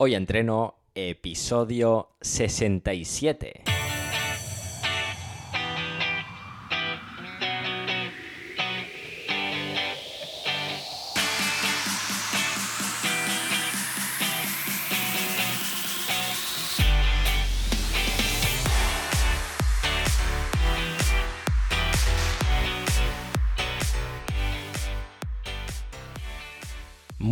Hoy entreno episodio 67.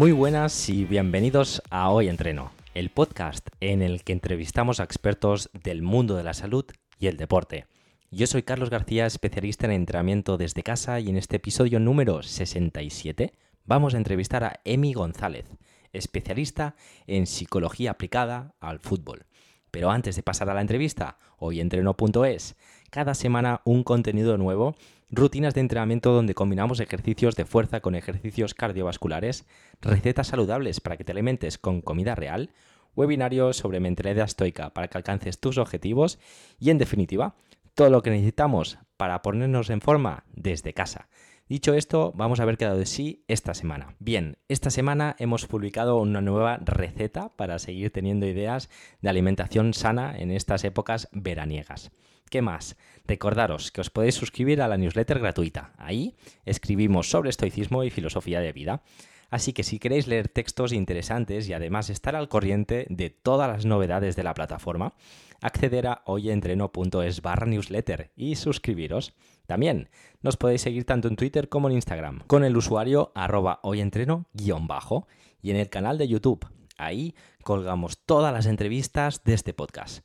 Muy buenas y bienvenidos a Hoy Entreno, el podcast en el que entrevistamos a expertos del mundo de la salud y el deporte. Yo soy Carlos García, especialista en entrenamiento desde casa y en este episodio número 67 vamos a entrevistar a Emi González, especialista en psicología aplicada al fútbol. Pero antes de pasar a la entrevista, hoyentreno.es, cada semana un contenido nuevo rutinas de entrenamiento donde combinamos ejercicios de fuerza con ejercicios cardiovasculares, recetas saludables para que te alimentes con comida real, webinarios sobre mentalidad estoica para que alcances tus objetivos y, en definitiva, todo lo que necesitamos para ponernos en forma desde casa. Dicho esto, vamos a ver qué de sí esta semana. Bien, esta semana hemos publicado una nueva receta para seguir teniendo ideas de alimentación sana en estas épocas veraniegas. ¿Qué más? Recordaros que os podéis suscribir a la newsletter gratuita. Ahí escribimos sobre estoicismo y filosofía de vida. Así que si queréis leer textos interesantes y además estar al corriente de todas las novedades de la plataforma, acceder a hoyentreno.es barra newsletter y suscribiros. También nos podéis seguir tanto en Twitter como en Instagram con el usuario arroba hoyentreno-bajo y en el canal de YouTube. Ahí colgamos todas las entrevistas de este podcast.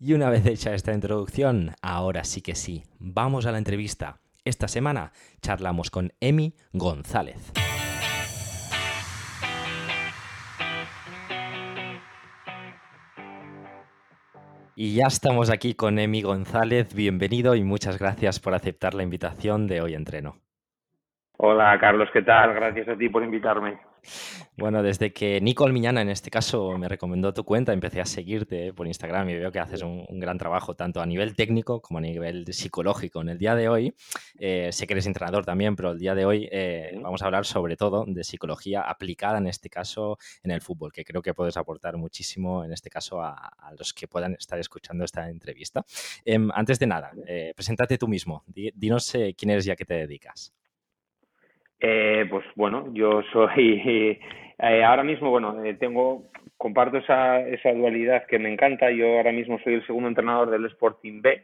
Y una vez hecha esta introducción, ahora sí que sí, vamos a la entrevista. Esta semana charlamos con Emi González. Y ya estamos aquí con Emi González. Bienvenido y muchas gracias por aceptar la invitación de Hoy Entreno. Hola Carlos, ¿qué tal? Gracias a ti por invitarme. Bueno, desde que Nico Almiñana, en este caso, me recomendó tu cuenta, empecé a seguirte por Instagram y veo que haces un, gran trabajo, tanto a nivel técnico como a nivel psicológico. En el día de hoy, eh, sé que eres entrenador también, pero el día de hoy eh, vamos a hablar sobre todo de psicología aplicada, en este caso, en el fútbol, que creo que puedes aportar muchísimo, en este caso, a, los que puedan estar escuchando esta entrevista. Em, antes de nada, eh, preséntate tú mismo, dinos quién eres y a qué te dedicas. Eh, pues bueno, yo soy eh, ahora mismo, bueno, eh, tengo comparto esa, esa dualidad que me encanta. Yo ahora mismo soy el segundo entrenador del Sporting B,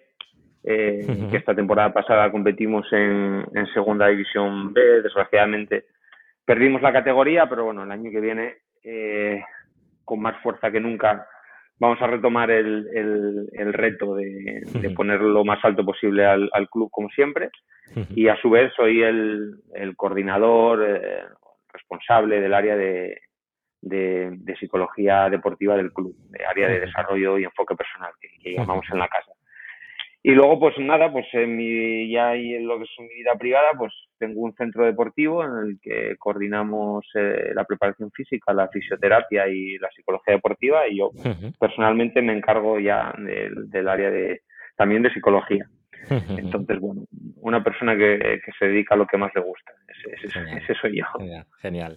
eh, que esta temporada pasada competimos en, en segunda división B. Desgraciadamente perdimos la categoría, pero bueno, el año que viene eh, con más fuerza que nunca vamos a retomar el, el, el reto de, de, poner lo más alto posible al, al club como siempre. Y a su vez soy el, el coordinador eh, responsable del área de, de, de, psicología deportiva del club, de área de desarrollo y enfoque personal que, que llamamos en la casa. Y luego, pues nada, pues en mi, ya en lo que es mi vida privada, pues tengo un centro deportivo en el que coordinamos eh, la preparación física, la fisioterapia y la psicología deportiva y yo personalmente me encargo ya del, del área de también de psicología. Entonces, bueno, una persona que, que, se dedica a lo que más le gusta. Ese, ese, ese soy yo. Genial, genial,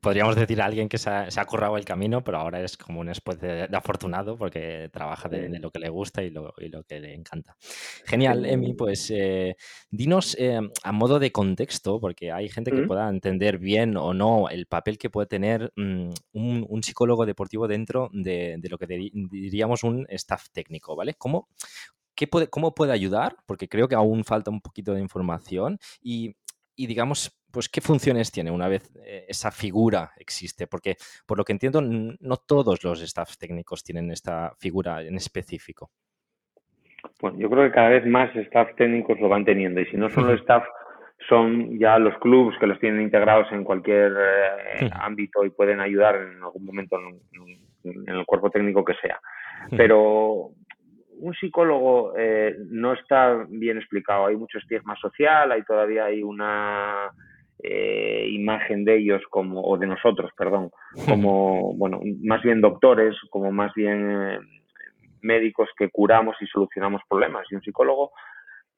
Podríamos decir a alguien que se ha, se ha, currado el camino, pero ahora es como un especie de, afortunado porque trabaja de, de, lo que le gusta y lo, y lo que le encanta. Genial, Emi, pues eh, dinos eh, a modo de contexto, porque hay gente que ¿Mm? pueda entender bien o no el papel que puede tener un, un, psicólogo deportivo dentro de, de lo que diríamos un staff técnico, ¿vale? ¿Cómo, puede, ¿Cómo puede ayudar? Porque creo que aún falta un poquito de información y, y digamos, pues qué funciones tiene una vez eh, esa figura existe, porque por lo que entiendo no todos los staff técnicos tienen esta figura en específico. Bueno, yo creo que cada vez más staff técnicos lo van teniendo y si no son los staff son ya los clubes que los tienen integrados en cualquier eh, ámbito y pueden ayudar en algún momento en, en, el cuerpo técnico que sea. Pero un psicólogo eh, no está bien explicado. Hay mucho estigma social, hay todavía hay una eh, imagen de ellos como, o de nosotros, perdón, como, bueno, más bien doctores, como más bien eh, médicos que curamos y solucionamos problemas. Y un psicólogo,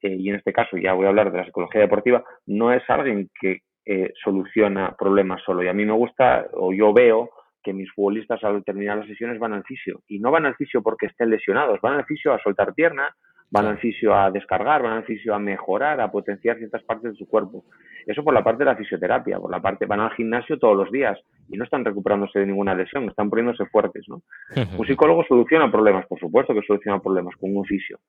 eh, y en este caso ya voy a hablar de la psicología deportiva, no es alguien que eh, soluciona problemas solo. Y a mí me gusta, o yo veo, que mis futbolistas al terminar las sesiones van al fisio. Y no van al fisio porque estén lesionados, van al fisio a soltar pierna, van al fisio a descargar, van al fisio a mejorar, a potenciar ciertas partes de su cuerpo. Eso por la parte de la fisioterapia, por la parte van al gimnasio todos los días y no están recuperándose de ninguna lesión, están poniéndose fuertes, ¿no? Un psicólogo soluciona problemas, por supuesto que soluciona problemas con un fisio,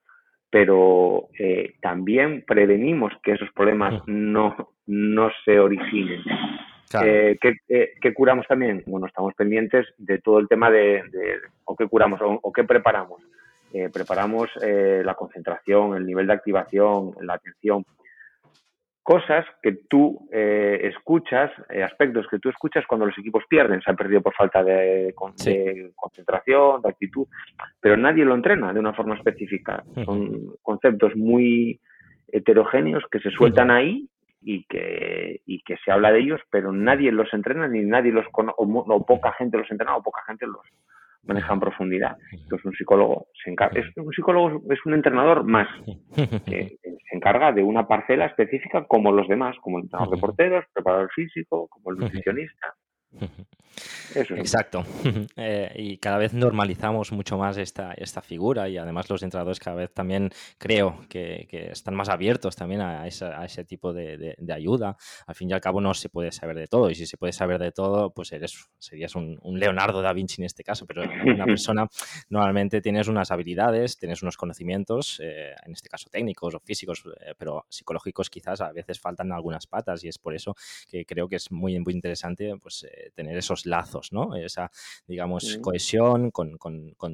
pero eh, también prevenimos que esos problemas no, no se originen. Eh, eh, ¿qué, curamos también? Bueno, estamos pendientes de todo el tema de, o qué curamos o qué preparamos eh, preparamos la concentración, el nivel de activación, la atención. Cosas que tú eh, escuchas, aspectos que tú escuchas cuando los equipos pierden, se han perdido por falta de, concentración, de actitud, pero nadie lo entrena de una forma específica. Son conceptos muy heterogéneos que se sueltan ahí y que, y que se habla de ellos, pero nadie los entrena ni nadie los conoce, o, poca gente los entrena o poca gente los, maneja en profundidad. Entonces un psicólogo se encarga, es, un psicólogo es un entrenador más que se encarga de una parcela específica como los demás, como el entrenador de porteros, preparador físico, como el nutricionista. Exacto. Eh, y cada vez normalizamos mucho más esta, esta figura y además los entrenadores cada vez también creo que, están más abiertos también a, ese tipo de, ayuda. Al fin y al cabo no se puede saber de todo y si se puede saber de todo pues eres, serías un, Leonardo da Vinci en este caso, pero una persona normalmente tienes unas habilidades, tienes unos conocimientos, eh, en este caso técnicos o físicos, eh, pero psicológicos quizás a veces faltan algunas patas y es por eso que creo que es muy, muy interesante pues tener esos lazos, ¿no? Esa, digamos, cohesión con,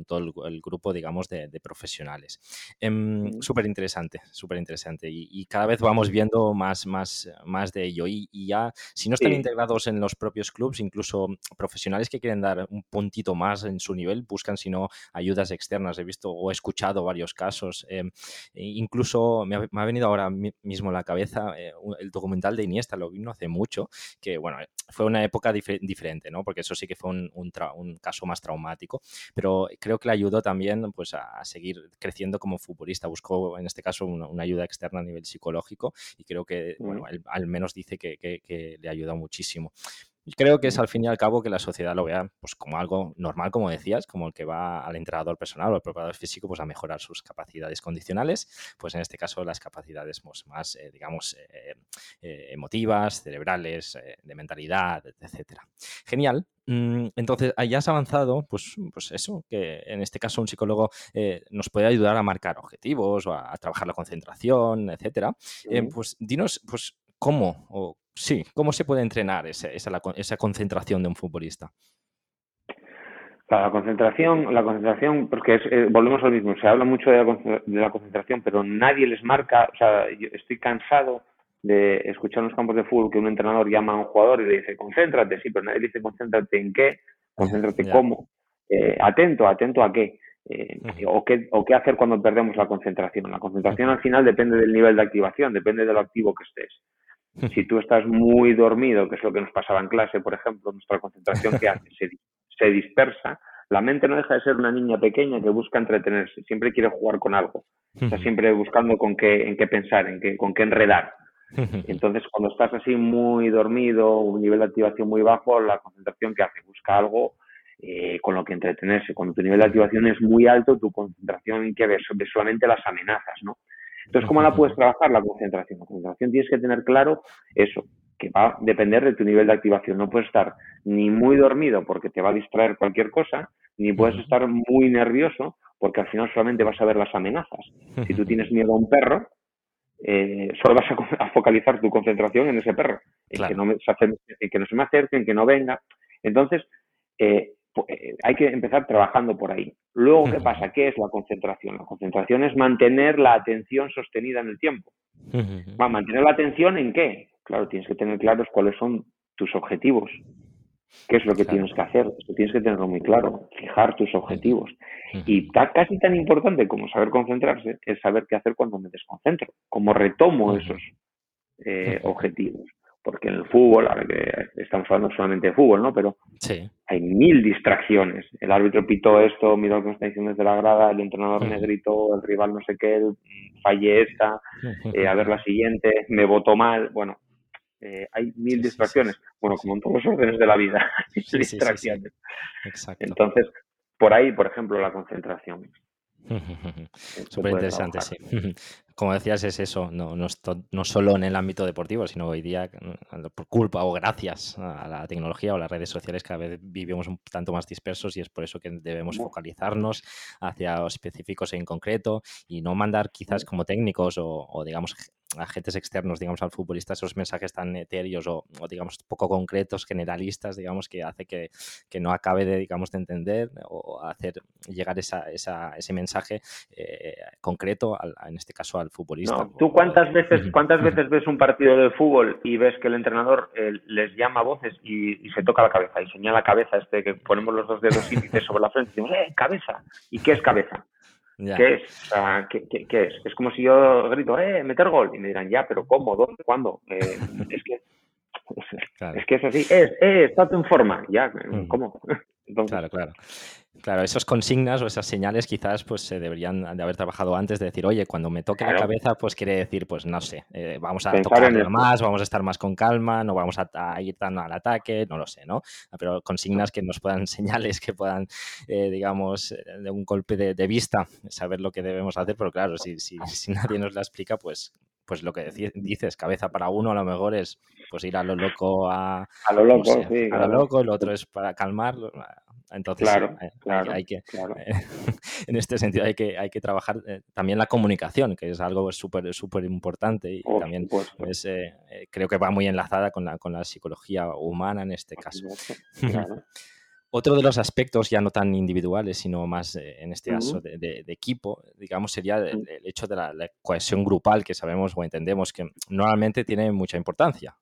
todo el, grupo, digamos, de, profesionales. Em, súper interesante, súper interesante. Y, cada vez vamos viendo más, más, más de ello. Y, ya, si no están integrados en los propios clubs, incluso profesionales que quieren dar un puntito más en su nivel, buscan, si no, ayudas externas. He visto o he escuchado varios casos. Em, e incluso me ha, venido ahora mismo a la cabeza eh, el documental de Iniesta, lo vino hace mucho, que, bueno, fue una época diferente, ¿no? Porque eso sí que fue un, un, caso más traumático, pero creo que le ayudó también pues, a, seguir creciendo como futbolista. Buscó, en este caso, una, ayuda externa a nivel psicológico y creo que, bueno, al menos dice que, que, que le ayudó muchísimo. Creo que es al fin y al cabo que la sociedad lo vea pues, como algo normal, como decías, como el que va al entrenador personal o al preparador físico pues, a mejorar sus capacidades condicionales, pues en este caso las capacidades pues, más, eh, digamos, eh, eh, emotivas, cerebrales, de mentalidad, etcétera. Genial. Mm, entonces, ya has avanzado, pues, pues eso, que en este caso un psicólogo nos puede ayudar a marcar objetivos o a, trabajar la concentración, etcétera. pues dinos, pues, cómo o sí, cómo se puede entrenar esa, esa, concentración de un futbolista. La concentración, la concentración, porque eh, volvemos al mismo, se habla mucho de la, concentración, pero nadie les marca, o sea, yo estoy cansado de escuchar en los campos de fútbol que un entrenador llama a un jugador y le dice, concéntrate, sí, pero nadie le dice, concéntrate en qué, concéntrate cómo, eh, atento, atento a qué, eh, o qué, o qué hacer cuando perdemos la concentración. La concentración al final depende del nivel de activación, depende de lo activo que estés. Si tú estás muy dormido, que es lo que nos pasaba en clase, por ejemplo, nuestra concentración que hace se, dispersa, la mente no deja de ser una niña pequeña que busca entretenerse, siempre quiere jugar con algo, está siempre buscando con qué, en qué pensar, en qué, con qué enredar. Entonces, cuando estás así muy dormido, un nivel de activación muy bajo, la concentración que hace busca algo eh, con lo que entretenerse. Cuando tu nivel de activación es muy alto, tu concentración que ves, solamente las amenazas, ¿no? Entonces, ¿cómo la puedes trabajar la concentración? La concentración tienes que tener claro eso, que va a depender de tu nivel de activación. No puedes estar ni muy dormido porque te va a distraer cualquier cosa, ni puedes estar muy nervioso porque al final solamente vas a ver las amenazas. Si tú tienes miedo a un perro, eh, solo vas a, focalizar tu concentración en ese perro, en, que no me, en que no se me acerque, en que no venga. Entonces, eh, hay que empezar trabajando por ahí. Luego, ¿qué pasa? ¿Qué es la concentración? La concentración es mantener la atención sostenida en el tiempo. ¿Va a mantener la atención en qué? Claro, tienes que tener claros cuáles son tus objetivos. ¿Qué es lo que tienes que hacer? Esto tienes que tenerlo muy claro, fijar tus objetivos. Y casi tan importante como saber concentrarse es saber qué hacer cuando me desconcentro, cómo retomo esos eh, objetivos porque en el fútbol, ahora que estamos hablando solamente de fútbol, ¿no? Pero hay mil distracciones. El árbitro pitó esto, miró lo que me está diciendo desde la grada, el entrenador me gritó, el rival no sé qué, fallé esta, eh, a ver la siguiente, me votó mal. Bueno, eh, hay mil distracciones. bueno, como en todos los órdenes de la vida, distracciones. Exacto. Entonces, por ahí, por ejemplo, la concentración. Súper interesante, sí. Como decías, es eso, no, no, solo en el ámbito deportivo, sino hoy día, por culpa o gracias a la tecnología o las redes sociales, cada vez vivimos un tanto más dispersos y es por eso que debemos focalizarnos hacia específicos en concreto y no mandar quizás como técnicos o digamos agentes externos, digamos, al futbolista esos mensajes tan etéreos o, digamos, poco concretos, generalistas, digamos, que hace que, no acabe de, digamos, de entender o hacer llegar esa, ese mensaje eh, concreto, en este caso, al futbolista. ¿Tú cuántas veces, cuántas veces ves un partido de fútbol y ves que el entrenador eh, les llama voces y, se toca la cabeza y señala la cabeza este que ponemos los dos dedos índices sobre la frente y decimos, ¡eh, cabeza! ¿Y qué es cabeza? ¿Qué es? ¿qué, es? Es como si yo grito, ¡eh, meter gol! Y me dirán, ya, pero ¿cómo? ¿Dónde? ¿Cuándo? Eh, es que Es que es así, es, eh, estás en forma, ya, ¿cómo? Claro, claro. Claro, esas consignas o esas señales quizás pues se deberían de haber trabajado antes de decir, oye, cuando me toque la cabeza, pues quiere decir, pues no sé, eh, vamos a tocar más, vamos a estar más con calma, no vamos a, ir tan al ataque, no lo sé, ¿no? Pero consignas que nos puedan, señales que puedan, eh, digamos, eh, de un golpe de, vista, saber lo que debemos hacer, pero claro, si, si, si nadie nos la explica, pues pues lo que dices, cabeza para uno a lo mejor es pues ir a lo loco a, a lo loco, sí, a lo loco, el otro es para calmarlo. Entonces, claro, eh, claro, hay, que, eh, en este sentido hay que, hay que trabajar eh, también la comunicación, que es algo súper súper importante y también pues, creo que va muy enlazada con la, con la psicología humana en este caso. Otro de los aspectos ya no tan individuales, sino más en este caso de, equipo, digamos, sería el, hecho de la, cohesión grupal que sabemos o entendemos que normalmente tiene mucha importancia.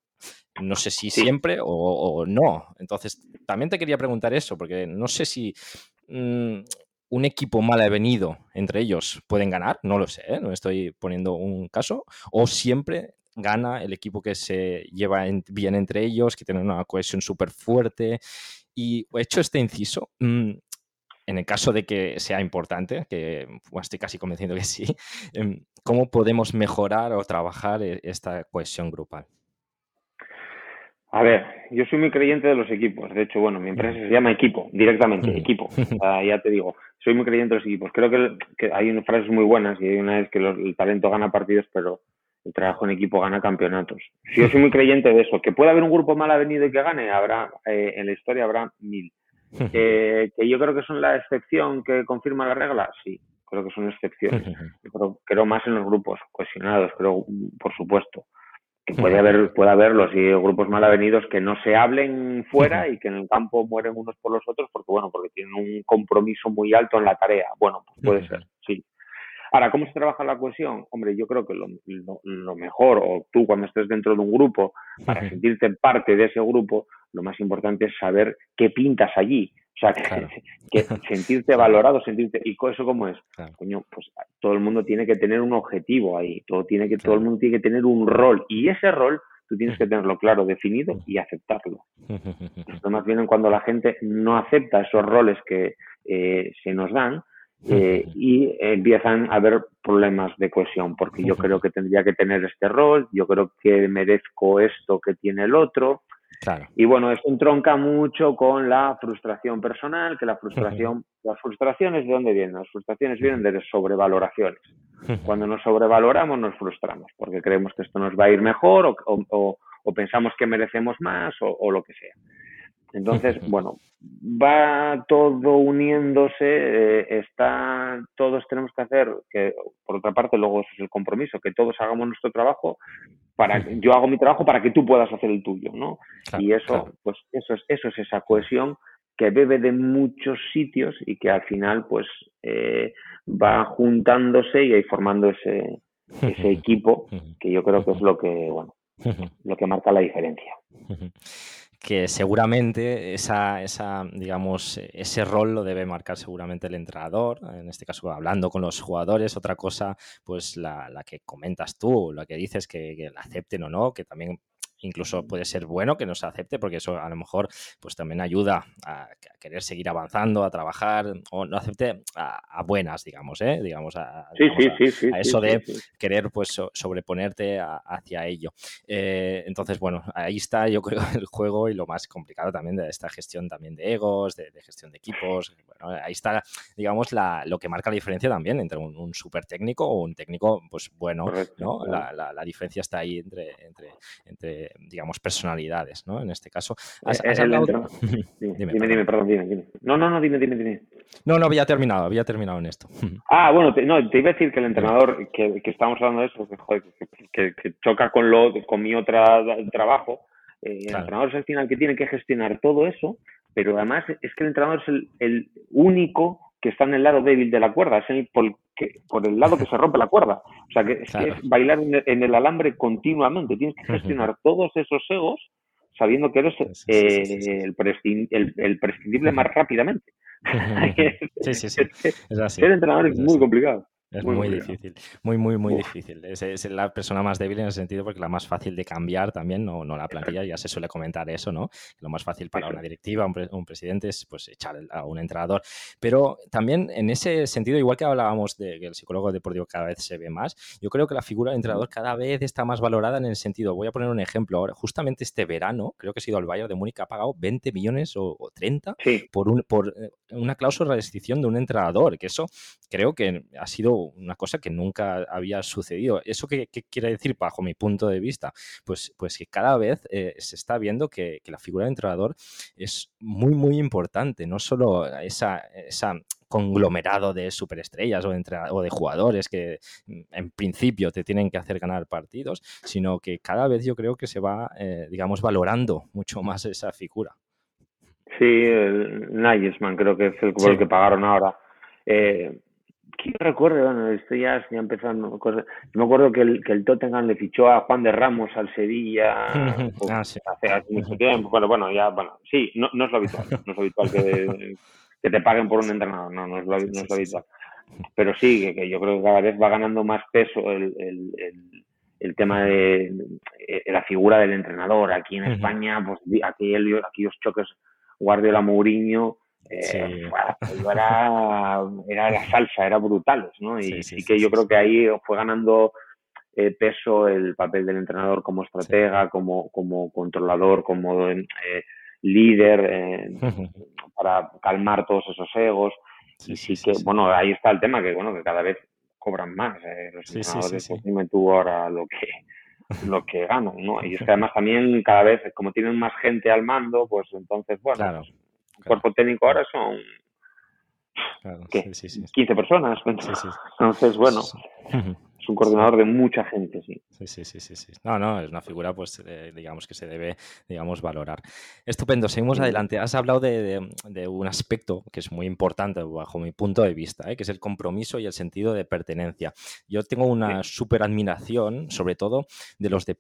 No sé si siempre o, no. Entonces, también te quería preguntar eso, porque no sé si mm, un equipo mal avenido entre ellos pueden ganar, no lo sé, ¿eh? no estoy poniendo un caso, o siempre gana el equipo que se lleva bien entre ellos, que tiene una cohesión súper fuerte. Y hecho este inciso, mm, en el caso de que sea importante, que estoy casi convencido que sí, em, ¿cómo podemos mejorar o trabajar e-, esta cohesión grupal? A ver, yo soy muy creyente de los equipos. De hecho, bueno, mi empresa se llama Equipo, directamente, Equipo. ya te digo, soy muy creyente de los equipos. Creo que, hay unas frases muy buenas y hay una vez que el talento gana partidos, pero el trabajo en equipo gana campeonatos. yo soy muy creyente de eso. Que puede haber un grupo mal avenido y que gane, habrá eh, en la historia habrá mil. que yo creo que son la excepción que confirma la regla, sí, creo que son excepciones. Pero creo más en los grupos cohesionados, creo, por supuesto puede haber, puede haberlos y grupos mal avenidos que no se hablen fuera y que en el campo mueren unos por los otros porque, bueno, porque tienen un compromiso muy alto en la tarea. Bueno, pues puede ser, sí. Ahora, ¿cómo se trabaja la cohesión? Hombre, yo creo que lo, lo, mejor, o tú cuando estés dentro de un grupo, para sentirte parte de ese grupo, lo más importante es saber qué pintas allí. O sea, que, sentirte valorado, sentirte... ¿Y eso cómo es? Coño, pues todo el mundo tiene que tener un objetivo ahí, todo, tiene que, todo el mundo tiene que tener un rol. Y ese rol tú tienes que tenerlo claro, definido y aceptarlo. Los más vienen cuando la gente no acepta esos roles que eh, se nos dan eh, y empiezan a haber problemas de cohesión, porque yo creo que tendría que tener este rol, yo creo que merezco esto que tiene el otro, y bueno, esto entronca mucho con la frustración personal, que la frustración, las frustraciones de dónde vienen? Las frustraciones vienen de sobrevaloraciones. Cuando nos sobrevaloramos nos frustramos, porque creemos que esto nos va a ir mejor o, o, pensamos que merecemos más o, lo que sea. Entonces, bueno, va todo uniéndose, eh, está, todos tenemos que hacer, que por otra parte luego es el compromiso, que todos hagamos nuestro trabajo, para yo hago mi trabajo para que tú puedas hacer el tuyo, ¿no? y eso, pues eso es, eso es esa cohesión que bebe de muchos sitios y que al final, pues, eh, va juntándose y ahí formando ese, ese equipo que yo creo que es lo que, bueno, lo que marca la diferencia que seguramente esa, esa, digamos, ese rol lo debe marcar seguramente el entrenador, en este caso hablando con los jugadores, otra cosa, pues la, la que comentas tú, la que dices que, la acepten o no, que también incluso puede ser bueno que nos acepte, porque eso a lo mejor pues también ayuda a, querer seguir avanzando, a trabajar, o no acepte a, buenas, digamos, ¿eh? digamos, a, eso de querer pues sobreponerte hacia ello. Eh, entonces, bueno, ahí está yo creo el juego y lo más complicado también de esta gestión también de egos, de, gestión de equipos. Bueno, ahí está, digamos, la, lo que marca la diferencia también entre un, un súper técnico o un técnico, pues bueno, ¿no? La, la, diferencia está ahí entre, entre, entre, digamos, personalidades, ¿no? En este caso. ¿Has, dime, dime, perdón, dime, dime. No, no, no, dime, dime, dime. No, no, había terminado, había terminado en esto. Ah, bueno, te, no, te iba a decir que el entrenador, que, que estábamos hablando de eso, que, que, choca con, lo, con mi otro trabajo, eh, el entrenador es el final que tiene que gestionar todo eso, pero además es que el entrenador es el, el único que está en el lado débil de la cuerda, es el, por, por el lado que se rompe la cuerda. O sea, que es, bailar en el, alambre continuamente. Tienes que gestionar todos esos egos sabiendo que eres eh, el, prescindible más rápidamente. sí, sí, sí. Es así. Ser entrenador es muy complicado. Es muy, difícil, muy, muy, muy difícil. Es, la persona más débil en ese sentido porque la más fácil de cambiar también, no, no la plantilla, ya se suele comentar eso, ¿no? Lo más fácil para una directiva, un, un presidente es pues echar a un entrenador. Pero también en ese sentido, igual que hablábamos de que el psicólogo deportivo cada vez se ve más, yo creo que la figura del entrenador cada vez está más valorada en el sentido, voy a poner un ejemplo ahora, justamente este verano, creo que ha sido el Bayern de Múnich, ha pagado 20 millones o, 30 por, un, por eh, una cláusula de restricción de un entrenador, que eso creo que ha sido una cosa que nunca había sucedido. ¿Eso qué, quiere decir, bajo mi punto de vista? Pues, pues que cada vez eh, se está viendo que, la figura de entrenador es muy, muy importante, no solo esa, esa conglomerado de superestrellas o de, o de jugadores que mm, en principio te tienen que hacer ganar partidos, sino que cada vez yo creo que se va, eh, digamos, valorando mucho más esa figura. Sí, el Nagelsmann creo que es el, que pagaron ahora. Eh, ¿Quién recuerdo? Bueno, estoy ya, ya empezando cosas. Me acuerdo que el, que el Tottenham le fichó a Juan de Ramos al Sevilla ah, hace, mucho tiempo. Bueno, bueno, ya, bueno, sí, no, no es lo habitual. No es lo habitual que, que te paguen por un entrenador, no, no es lo, no es lo habitual. Pero sí, que, yo creo que cada vez va ganando más peso el, el, el, el tema de, la figura del entrenador. Aquí en España, pues aquí aquellos choques Guardiola-Mourinho eh, era, era la salsa, era brutales, ¿no? Y sí, que yo creo que ahí fue ganando eh, peso el papel del entrenador como estratega, como, como controlador, como eh, líder, eh, para calmar todos esos egos. y sí, que, bueno, ahí está el tema, que bueno, que cada vez cobran más. los entrenadores, pues me tuvo ahora lo que lo que ganan, ¿no? Y es que además también cada vez, como tienen más gente al mando, pues entonces, bueno, claro cuerpo técnico ahora son claro, 15 personas. Entonces, bueno, un coordinador de mucha gente, sí. Sí, sí, sí, sí. No, no, es una figura, pues, eh, digamos, que se debe, digamos, valorar. Estupendo, seguimos adelante. Has hablado de, de, un aspecto que es muy importante bajo mi punto de vista, ¿eh? que es el compromiso y el sentido de pertenencia. Yo tengo una súper admiración, sobre todo, de los de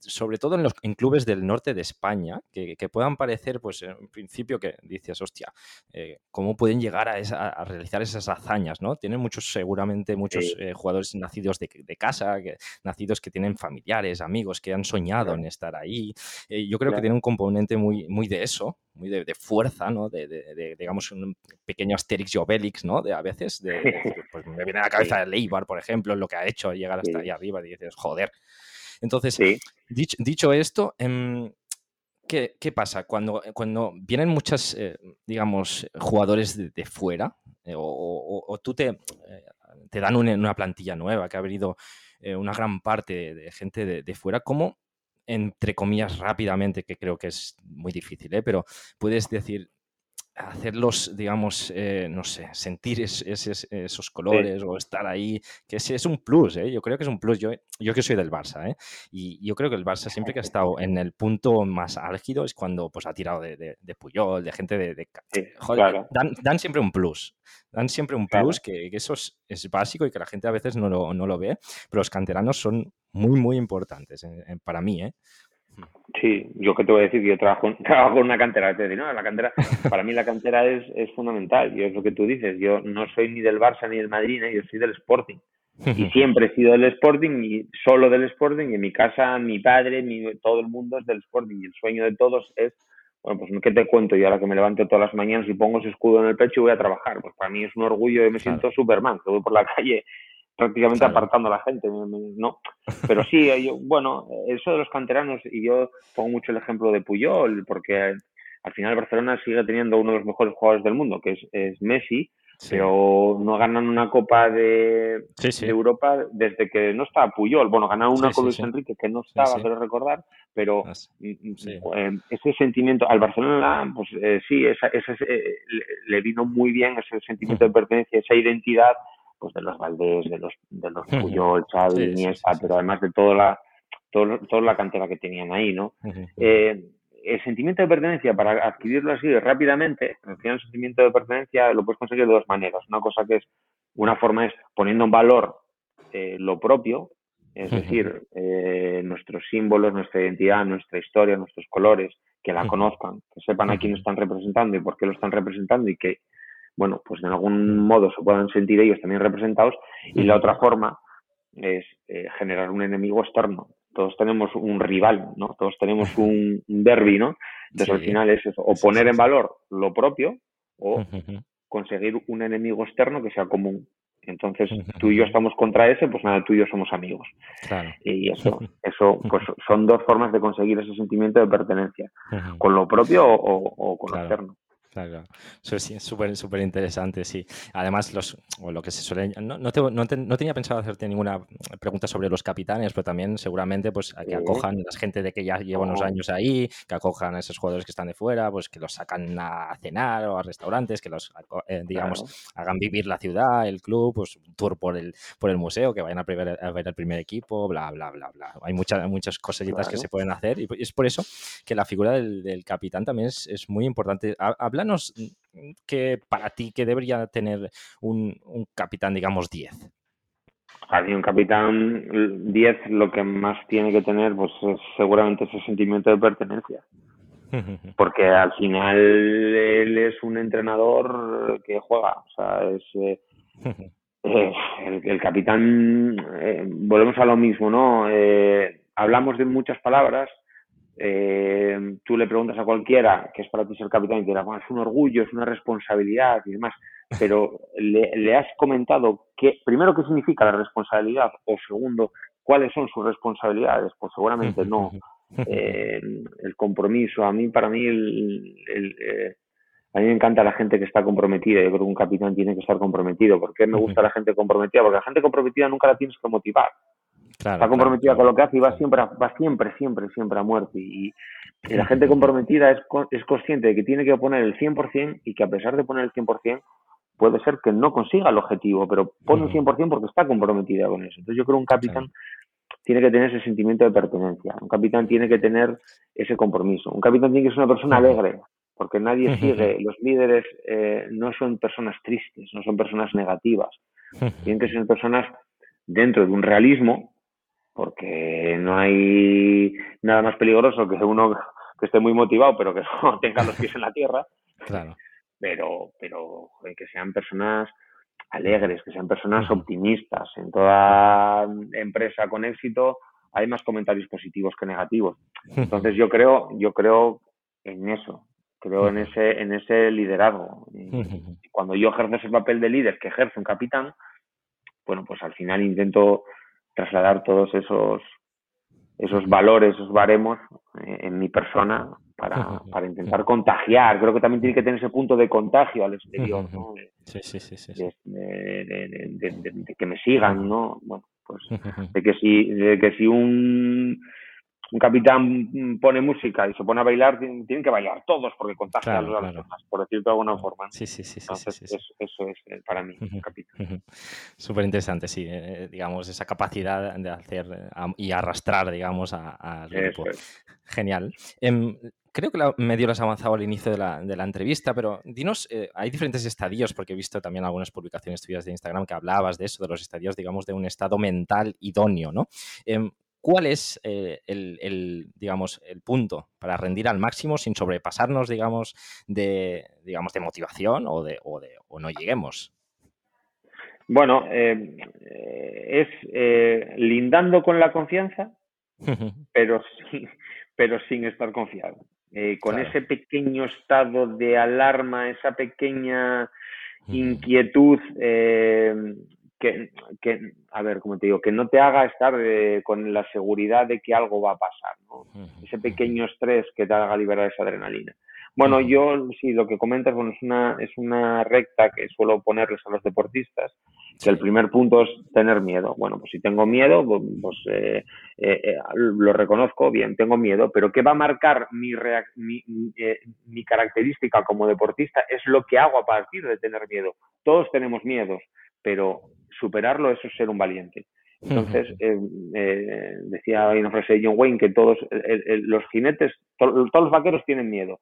sobre todo en, los, en clubes del norte de España, que, puedan parecer, pues en principio que dices, hostia, eh, ¿cómo pueden llegar a, realizar esas hazañas? ¿no? Tienen muchos, seguramente, muchos eh, jugadores nacidos de, casa, que, nacidos que tienen familiares, amigos, que han soñado en estar ahí. Eh, yo creo que tiene un componente muy, muy de eso, muy de, fuerza, ¿no? De, digamos, un pequeño Asterix y Obelix, ¿no? De a veces, de, pues me viene a la cabeza el Leibar, por ejemplo, lo que ha hecho llegar hasta ahí arriba y dices, joder. Entonces, dicho, esto, em, ¿qué, pasa? Cuando, cuando vienen muchas, eh, digamos, jugadores de, fuera, eh, o, tú te, eh, te dan una, plantilla nueva, que ha venido una gran parte de, gente de, fuera, ¿cómo, entre comillas, rápidamente, que creo que es muy difícil, pero puedes decir, hacerlos, digamos, eh, no sé, sentir esos colores o estar ahí, que es, es un plus, ¿eh? yo creo que es un plus. Yo, yo que soy del Barça, ¿eh? y yo creo que el Barça siempre que ha estado en el punto más álgido es cuando pues, ha tirado de, de, Puyol, de gente de... joder, dan, siempre un plus, dan siempre un plus, que, eso es, es, básico y que la gente a veces no lo, no lo ve, pero los canteranos son muy, muy importantes para mí. ¿eh? Sí, yo que te voy a decir, yo trabajo, trabajo en una cantera. Te no, la cantera, para mí la cantera es, es fundamental. Y es lo que tú dices. Yo no soy ni del Barça ni del Madrid, ¿eh? yo soy del Sporting. Y siempre he sido del Sporting y solo del Sporting. Y en mi casa, mi padre, mi, todo el mundo es del Sporting. Y el sueño de todos es, bueno, pues ¿qué te cuento? Yo ahora que me levanto todas las mañanas y pongo ese escudo en el pecho y voy a trabajar. Pues para mí es un orgullo y me siento Superman, que voy por la calle prácticamente apartando a la gente, ¿no? Pero sí, yo, bueno, eso de los canteranos, y yo pongo mucho el ejemplo de Puyol, porque al final Barcelona sigue teniendo uno de los mejores jugadores del mundo, que es, Messi, pero no ganan una Copa de, Europa desde que no estaba Puyol. Bueno, ganaron una con Luis Enrique que no estaba, pero recordar, pero mm, mm, eh, ese sentimiento al Barcelona, pues eh, sí, esa, eh, le vino muy bien ese sentimiento de pertenencia, esa identidad pues de los Valdés, de los, de los Puyol, Xavi, Iniesta, pero además de toda la, toda la cantera que tenían ahí, ¿no? Eh, el sentimiento de pertenencia, para adquirirlo así rápidamente, el sentimiento de pertenencia lo puedes conseguir de dos maneras. Una cosa que es, una forma es poniendo en valor eh, lo propio, es decir, eh, nuestros símbolos, nuestra identidad, nuestra historia, nuestros colores, que la conozcan, que sepan a quién están representando y por qué lo están representando y que bueno, pues en algún modo se puedan sentir ellos también representados. Y la otra forma es eh, generar un enemigo externo. Todos tenemos un rival, ¿no? Todos tenemos un, derby, ¿no? Entonces al final es eso, o poner en valor lo propio o conseguir un enemigo externo que sea común. Entonces, tú y yo estamos contra ese, pues nada, tú y yo somos amigos. Y eso, eso, pues son dos formas de conseguir ese sentimiento de pertenencia, con lo propio o, con lo externo. Claro, súper súper interesante, sí. Además, los, lo que se suele... No, no, no, tenía pensado hacerte ninguna pregunta sobre los capitanes, pero también seguramente pues que acojan la gente de que ya lleva unos oh. años ahí, que acojan a esos jugadores que están de fuera, pues que los sacan a cenar o a restaurantes, que los, eh, digamos, hagan vivir la ciudad, el club, pues un tour por el, por el museo, que vayan a, a ver el primer equipo, bla, bla, bla, bla. Hay muchas muchas cositas que se pueden hacer y es por eso que la figura del, capitán también es, es muy importante. Habla Mm, que para ti que debería tener un, capitán, digamos, 10? un capitán 10 lo que más tiene que tener pues es seguramente ese sentimiento de pertenencia. Porque al final él es un entrenador que juega, o sea, es eh, eh, el, capitán, eh, volvemos a lo mismo, ¿no? hablamos de muchas palabras, eh, tú le preguntas a cualquiera que es para ti ser capitán y te dirá, bueno, es un orgullo, es una responsabilidad y demás, pero le, has comentado que, primero, qué significa la responsabilidad o segundo, cuáles son sus responsabilidades, pues seguramente no. Eh, el compromiso, a mí, para mí, eh, a mí me encanta la gente que está comprometida. Yo creo que un capitán tiene que estar comprometido. ¿Por qué me gusta la gente comprometida? Porque la gente comprometida nunca la tienes que motivar está comprometida con lo que hace y va siempre, va siempre, siempre, siempre a muerte. Y, la gente comprometida es, es consciente de que tiene que poner el 100% y que a pesar de poner el 100%, puede ser que no consiga el objetivo, pero pone el 100% porque está comprometida con eso. Entonces yo creo que un capitán tiene que tener ese sentimiento de pertenencia, un capitán tiene que tener ese compromiso, un capitán tiene que ser una persona alegre, porque nadie sigue, los líderes eh, no son personas tristes, no son personas negativas, tienen que ser personas dentro de un realismo, porque no hay nada más peligroso que uno que esté muy motivado pero que no tenga los pies en la tierra. Claro. Pero, pero que sean personas alegres, que sean personas optimistas. En toda empresa con éxito hay más comentarios positivos que negativos. Entonces yo creo, yo creo en eso, creo en ese, en ese liderazgo. Cuando yo ejerzo ese papel de líder que ejerce un capitán, bueno, pues al final intento trasladar todos esos esos valores, esos baremos eh, en mi persona para, para, intentar contagiar. Creo que también tiene que tener ese punto de contagio al exterior, ¿no? sí, sí, sí, de, que me sigan, ¿no? Bueno, pues de que si, de que si un un capitán pone música y se pone a bailar, tienen que bailar todos porque contagia a los demás, por decirlo de alguna forma. Sí, sí, sí. eso es eh, para mí un capitán. Súper interesante, sí. Eh, eh, digamos, esa capacidad de hacer y arrastrar, digamos, al grupo. Genial. Em, creo que medio lo has avanzado al inicio de la, de la entrevista, pero dinos, hay diferentes estadios, porque he visto también algunas publicaciones tuyas de Instagram que hablabas de eso, de los estadios, digamos, de un estado mental idóneo, ¿no? Em, cuál es eh, el, digamos, el punto para rendir al máximo sin sobrepasarnos, digamos, de, digamos, de motivación o, de, o, de, o no lleguemos. Bueno, eh, es eh, lindando con la confianza, pero sin, pero sin estar confiado. Eh, con ese pequeño estado de alarma, esa pequeña inquietud que, que, a ver, como te digo, que no te haga estar con la seguridad de que algo va a pasar, ¿no? Ese pequeño estrés que te haga liberar esa adrenalina. Bueno, yo sí, lo que comentas, bueno, es una, es una recta que suelo ponerles a los deportistas, que el primer punto es tener miedo. Bueno, pues si tengo miedo, pues, eh, eh, eh, lo reconozco, bien, tengo miedo, pero ¿qué va a marcar mi, mi, mi, característica como deportista? Es lo que hago a partir de tener miedo. Todos tenemos miedos, pero superarlo eso es ser un valiente. Entonces, decía hay una frase de John Wayne que todos los jinetes, todos los vaqueros tienen miedo,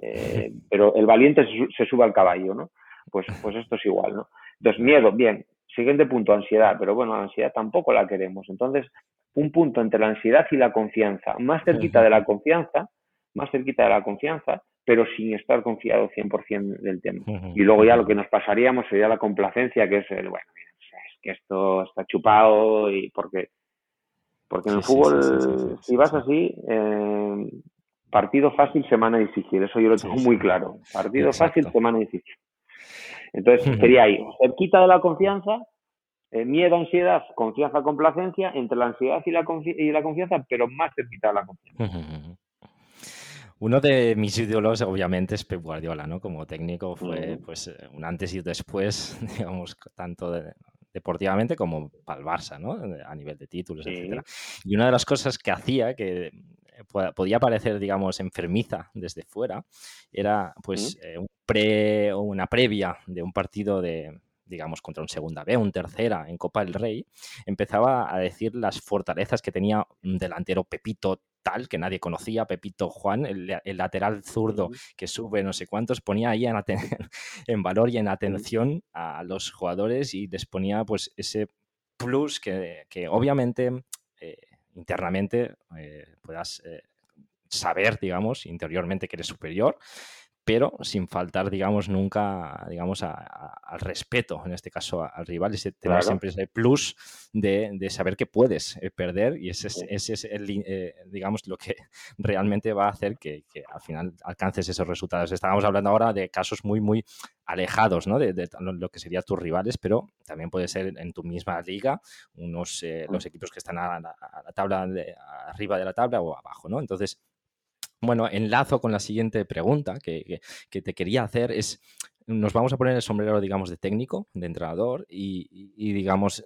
eh, pero el valiente se, sube al caballo, ¿no? Pues, pues esto es igual, ¿no? Entonces, miedo, bien. Siguiente punto, ansiedad, pero bueno, la ansiedad tampoco la queremos. Entonces, un punto entre la ansiedad y la confianza, más cerquita de la confianza, más cerquita de la confianza, pero sin estar confiado 100% del tema. Y luego ya lo que nos pasaríamos sería la complacencia, que es el, bueno, es que esto está chupado y porque porque en el fútbol, si vas así, eh, partido fácil, semana difícil. Eso yo lo tengo muy claro. Partido fácil, semana difícil. Entonces, sería ahí, cerquita de la confianza, eh, miedo, ansiedad, confianza, complacencia, entre la ansiedad y la, y la confianza, pero más cerquita de la confianza. Uno de mis ídolos, obviamente, es Pep Guardiola, ¿no? Como técnico fue pues eh, un antes y un después, digamos, tanto deportivamente como para el Barça, ¿no? A nivel de títulos, etcétera. Y una de las cosas que hacía, que podía parecer, digamos, enfermiza desde fuera, era pues eh, un pre, una previa de un partido de, digamos, contra un segunda B, un tercera en Copa del Rey, empezaba a decir las fortalezas que tenía un delantero Pepito tal que nadie conocía, Pepito Juan, el, lateral zurdo que sube no sé cuántos, ponía ahí en, en valor y en atención a los jugadores y les ponía pues ese plus que, que obviamente eh, internamente eh, puedas eh, saber, digamos, interiormente que eres superior, pero sin faltar, digamos, nunca, digamos, al respeto, en este caso al rival, y tener siempre ese plus de, saber que puedes eh, perder y ese, es, el, eh, digamos, lo que realmente va a hacer que, al final alcances esos resultados. Estábamos hablando ahora de casos muy, muy alejados ¿no? de, lo que serían tus rivales, pero también puede ser en tu misma liga, unos, eh, los mm. equipos que están a la, tabla, arriba de la tabla o abajo, ¿no? Entonces, bueno, enlazo con la siguiente pregunta que, te quería hacer es, nos vamos a poner el sombrero, digamos, de técnico, de entrenador y, digamos,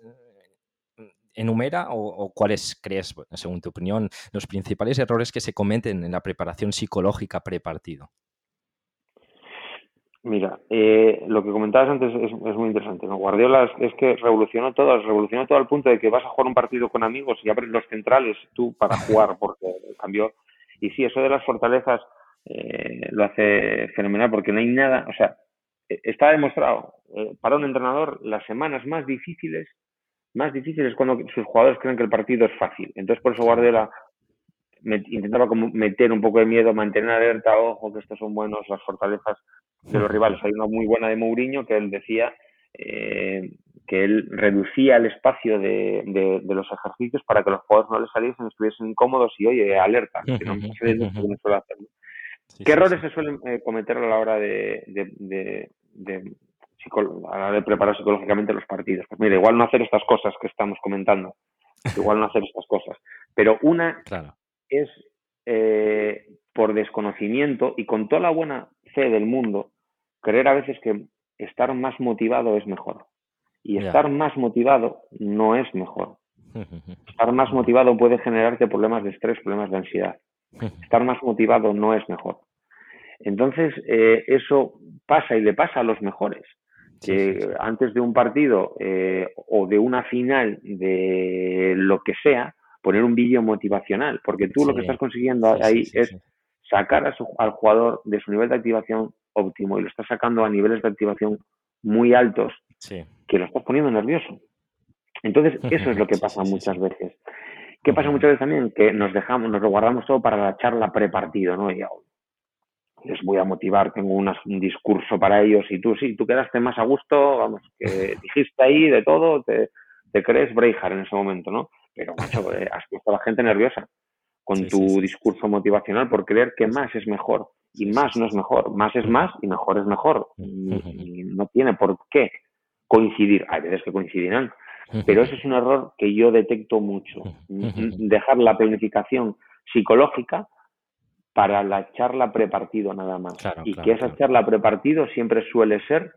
enumera o, cuáles crees, según tu opinión, los principales errores que se cometen en la preparación psicológica prepartido. Mira, eh, lo que comentabas antes es, muy interesante. ¿no? Guardiola es, que revolucionó todo, revolucionó todo al punto de que vas a jugar un partido con amigos y abres los centrales tú para jugar, porque cambió y sí, eso de las fortalezas eh, lo hace fenomenal porque no hay nada, o sea, e, está demostrado eh, para un entrenador las semanas más difíciles, más difíciles cuando sus jugadores creen que el partido es fácil. Entonces por eso Guardiola intentaba como meter un poco de miedo, mantener alerta, ojo que estos son buenos, las fortalezas de los rivales. Hay una muy buena de Mourinho que él decía eh, que él reducía el espacio de, de, los ejercicios para que los jugadores no les saliesen, estuviesen incómodos y, oye, alerta, que no, suele hacerlo. ¿Qué errores se suelen eh, cometer a la hora de, de, a la hora de preparar psicológicamente los partidos? Pues mira, igual no hacer estas cosas que estamos comentando, igual no hacer estas cosas, pero una es eh, por desconocimiento y con toda la buena fe del mundo, creer a veces que estar más motivado es mejor. Y estar más motivado no es mejor. Estar más motivado puede generarte problemas de estrés, problemas de ansiedad. Estar más motivado no es mejor. Entonces, eh, eso pasa y le pasa a los mejores. Que antes de un partido eh, o de una final de lo que sea, poner un vídeo motivacional, porque tú lo que estás consiguiendo ahí es sacar al jugador de su nivel de activación óptimo y lo estás sacando a niveles de activación muy altos que lo estás poniendo nervioso. Entonces, eso es lo que pasa muchas veces. ¿Qué pasa muchas veces también? Que nos dejamos, nos lo guardamos todo para la charla prepartido, ¿no? Y les voy a motivar, tengo un discurso para ellos y tú sí, tú quedaste más a gusto, vamos, que dijiste ahí de todo, te, crees Breihard en ese momento, ¿no? Pero, macho, eh, has puesto a la gente nerviosa con tu discurso motivacional por creer que más es mejor y más no es mejor, más es más y mejor es mejor. Y, no tiene por qué coincidir, hay veces que coincidirán, pero eso es un error que yo detecto mucho, dejar la planificación psicológica para la charla prepartido nada más. y que esa charla prepartido siempre suele ser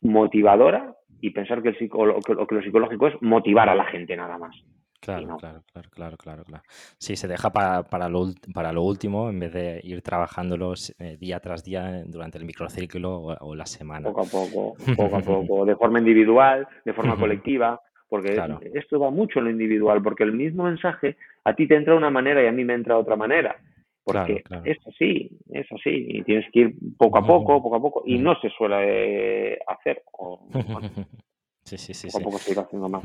motivadora y pensar que, el que lo psicológico es motivar a la gente nada más. Claro, claro, claro, claro, claro, claro. Sí, se deja para, para, lo, para lo último en vez de ir trabajándolo eh, día tras día durante el microciclo o, la semana. Poco a poco, poco a poco, de forma individual, de forma colectiva, porque esto va mucho en lo individual, porque el mismo mensaje a ti te entra de una manera y a mí me entra de otra manera. Porque es así, es así, y tienes que ir poco a poco, poco a poco, y no se suele hacer. sí, sí, sí. Poco a poco se irá haciendo más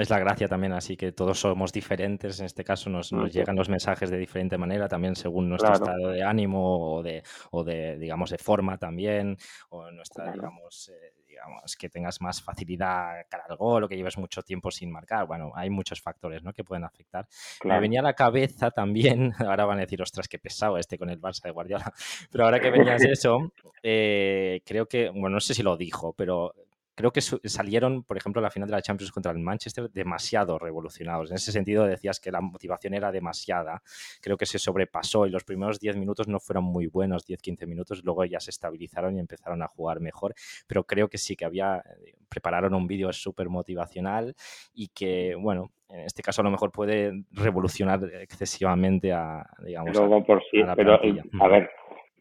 es la gracia también, así que todos somos diferentes. En este caso nos, nos llegan los mensajes de diferente manera, también según nuestro estado de ánimo o de, o de, digamos, de forma también, o nuestra, digamos, eh, digamos, que tengas más facilidad cara al gol o que lleves mucho tiempo sin marcar. Bueno, hay muchos factores ¿no? que pueden afectar. Me venía a la cabeza también, ahora van a decir, ostras, qué pesado este con el Barça de Guardiola, pero ahora que venías eso, eh, creo que, bueno, no sé si lo dijo, pero creo que salieron, por ejemplo, la final de la Champions contra el Manchester demasiado revolucionados. En ese sentido decías que la motivación era demasiada. Creo que se sobrepasó y los primeros 10 minutos no fueron muy buenos, 10-15 minutos. Luego ya se estabilizaron y empezaron a jugar mejor. Pero creo que sí que había, eh, prepararon un vídeo súper motivacional y que, bueno, en este caso a lo mejor puede revolucionar excesivamente a, digamos, Luego por sí, pero a ver,